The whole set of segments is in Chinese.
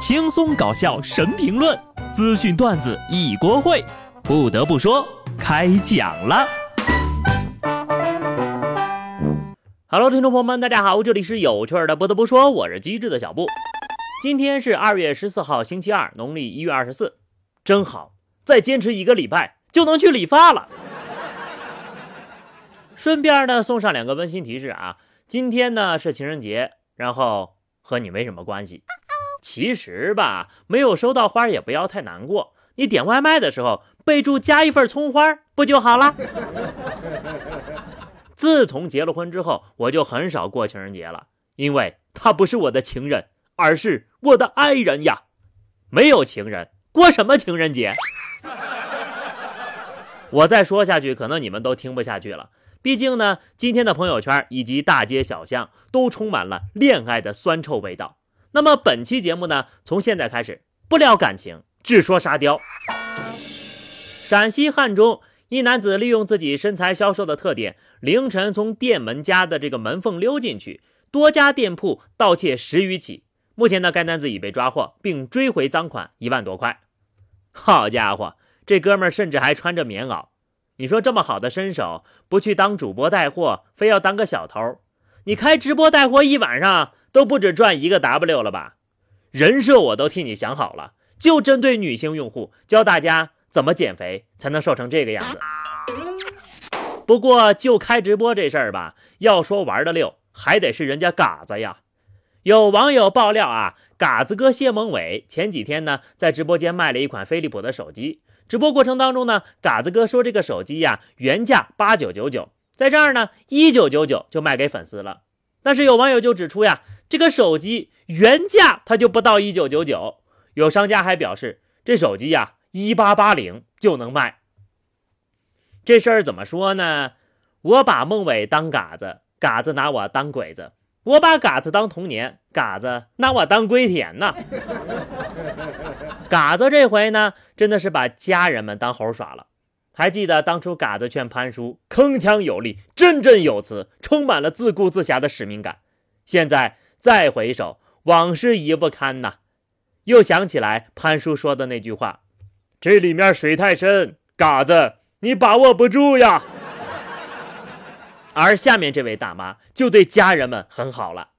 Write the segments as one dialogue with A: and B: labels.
A: 轻松搞笑神评论，资讯段子一锅烩。不得不说，开讲了。Hello，听众朋友们，大家好，这里是有趣的。不得不说，我是机智的小布。今天是二月十四号，星期二，农历一月二十四，真好，再坚持一个礼拜就能去理发了。顺便呢，送上两个温馨提示啊，今天呢是情人节，然后和你没什么关系。其实吧，没有收到花也不要太难过，你点外卖的时候备注加一份葱花不就好了？自从结了婚之后，我就很少过情人节了，因为他不是我的情人，而是我的爱人呀。没有情人，过什么情人节？我再说下去，可能你们都听不下去了。毕竟呢，今天的朋友圈以及大街小巷都充满了恋爱的酸臭味道。那么本期节目呢，从现在开始不聊感情，只说沙雕。陕西汉中。一男子利用自己身材消瘦的特点，凌晨从店门家的这个门缝溜进去，多家店铺盗窃十余起。目前呢，该男子已被抓获，并追回赃款一万多块。好家伙，这哥们儿甚至还穿着棉袄。你说这么好的身手，不去当主播带货，非要当个小偷？你开直播带货一晚上都不止赚一个 W 了吧？人设我都替你想好了，就针对女性用户，教大家。怎么减肥才能瘦成这个样子？不过就开直播这事儿吧，要说玩的溜，还得是人家嘎子呀。有网友爆料啊，嘎子哥谢孟伟前几天呢，在直播间卖了一款飞利浦的手机。直播过程当中呢，嘎子哥说这个手机呀，原价八九九九，在这儿呢一九九九就卖给粉丝了。但是有网友就指出呀，这个手机原价它就不到一九九九。有商家还表示，这手机呀。一八八零就能卖，这事儿怎么说呢？我把孟伟当嘎子，嘎子拿我当鬼子；我把嘎子当童年，嘎子拿我当龟田呐。嘎子这回呢，真的是把家人们当猴耍了。还记得当初嘎子劝潘叔，铿锵有力，振振有词，充满了自顾自侠的使命感。现在再回首，往事已不堪呐，又想起来潘叔说的那句话。这里面水太深，嘎子你把握不住呀。而下面这位大妈就对家人们很好了。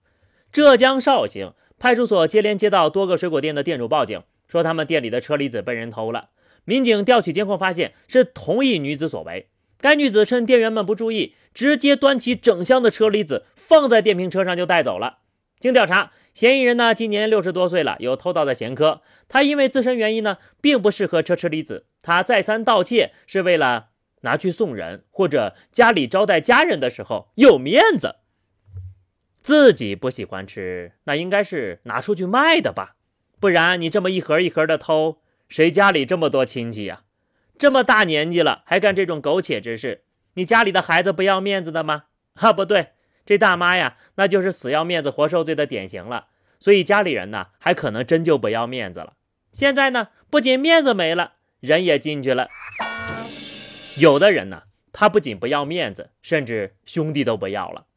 A: 浙江绍兴派出所接连接到多个水果店的店主报警，说他们店里的车厘子被人偷了。民警调取监控发现是同一女子所为。该女子趁店员们不注意，直接端起整箱的车厘子放在电瓶车上就带走了。经调查。嫌疑人呢，今年六十多岁了，有偷盗的前科。他因为自身原因呢，并不适合车车厘子。他再三盗窃，是为了拿去送人或者家里招待家人的时候有面子。自己不喜欢吃，那应该是拿出去卖的吧？不然你这么一盒一盒的偷，谁家里这么多亲戚呀？这么大年纪了还干这种苟且之事，你家里的孩子不要面子的吗？啊，不对。这大妈呀，那就是死要面子活受罪的典型了。所以家里人呢，还可能真就不要面子了。现在呢，不仅面子没了，人也进去了。有的人呢，他不仅不要面子，甚至兄弟都不要了。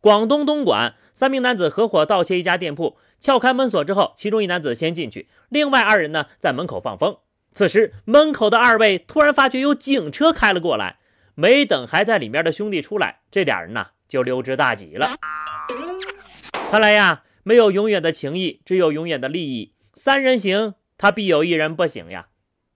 A: 广东东莞三名男子合伙盗窃一家店铺，撬开门锁之后，其中一男子先进去，另外二人呢在门口放风。此时门口的二位突然发觉有警车开了过来，没等还在里面的兄弟出来，这俩人呢。就溜之大吉了。看来呀，没有永远的情谊，只有永远的利益。三人行，他必有一人不行呀。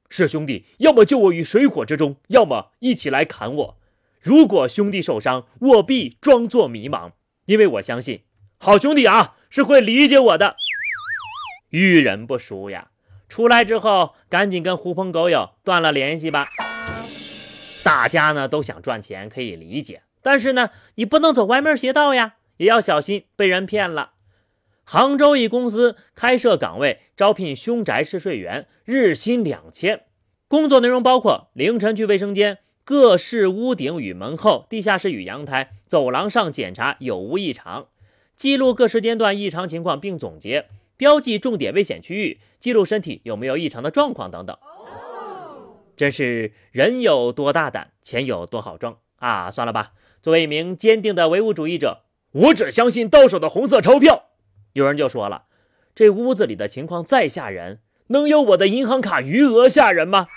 A: 是兄弟，要么救我于水火之中，要么一起来砍我。如果兄弟受伤，我必装作迷茫，因为我相信好兄弟啊是会理解我的。遇人不淑呀，出来之后赶紧跟狐朋狗友断了联系吧。大家呢都想赚钱，可以理解。但是呢，你不能走歪门邪道呀，也要小心被人骗了。杭州一公司开设岗位，招聘凶宅试睡员，日薪两千。工作内容包括凌晨去卫生间、各室屋顶与门后、地下室与阳台、走廊上检查有无异常，记录各时间段异常情况并总结，标记重点危险区域，记录身体有没有异常的状况等等。真是人有多大胆，钱有多好挣啊！算了吧。作为一名坚定的唯物主义者，我只相信到手的红色钞票。有人就说了，这屋子里的情况再吓人，能有我的银行卡余额吓人吗？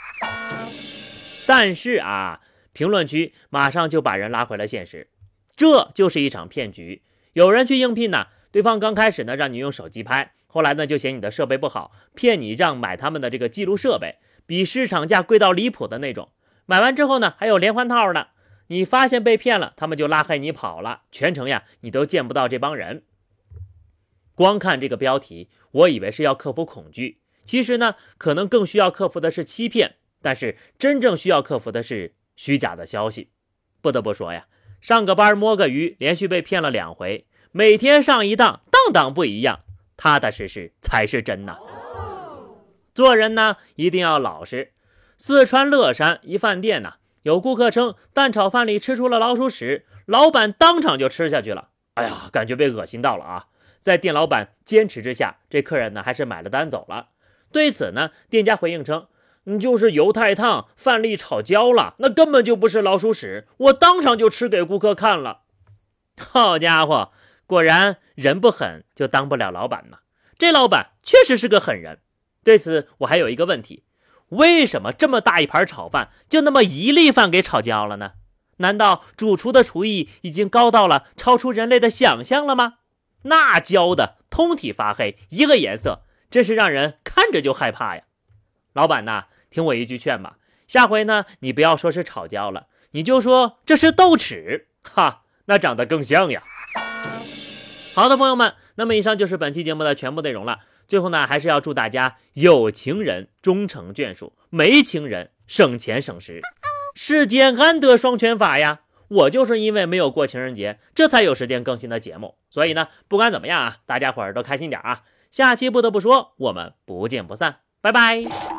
A: 但是啊，评论区马上就把人拉回了现实，这就是一场骗局。有人去应聘呢，对方刚开始呢让你用手机拍，后来呢就嫌你的设备不好，骗你让买他们的这个记录设备，比市场价贵到离谱的那种。买完之后呢，还有连环套呢。你发现被骗了，他们就拉黑你跑了，全程呀你都见不到这帮人。光看这个标题，我以为是要克服恐惧，其实呢，可能更需要克服的是欺骗。但是真正需要克服的是虚假的消息。不得不说呀，上个班摸个鱼，连续被骗了两回，每天上一当，当当不一样，踏踏实实才是真呐。做人呢，一定要老实。四川乐山一饭店呐，有顾客称蛋炒饭里吃出了老鼠屎，老板当场就吃下去了。哎呀，感觉被恶心到了啊！在店老板坚持之下，这客人呢还是买了单走了。对此呢，店家回应称。你就是油太烫，饭粒炒焦了，那根本就不是老鼠屎，我当场就吃给顾客看了。好家伙，果然人不狠就当不了老板嘛！这老板确实是个狠人。对此，我还有一个问题：为什么这么大一盘炒饭，就那么一粒饭给炒焦了呢？难道主厨的厨艺已经高到了超出人类的想象了吗？那焦的通体发黑，一个颜色，真是让人看着就害怕呀！老板呐！听我一句劝吧，下回呢，你不要说是炒焦了，你就说这是豆豉，哈，那长得更像呀。好的，朋友们，那么以上就是本期节目的全部内容了。最后呢，还是要祝大家有情人终成眷属，没情人省钱省时。世间安得双全法呀？我就是因为没有过情人节，这才有时间更新的节目。所以呢，不管怎么样啊，大家伙儿都开心点啊。下期不得不说，我们不见不散，拜拜。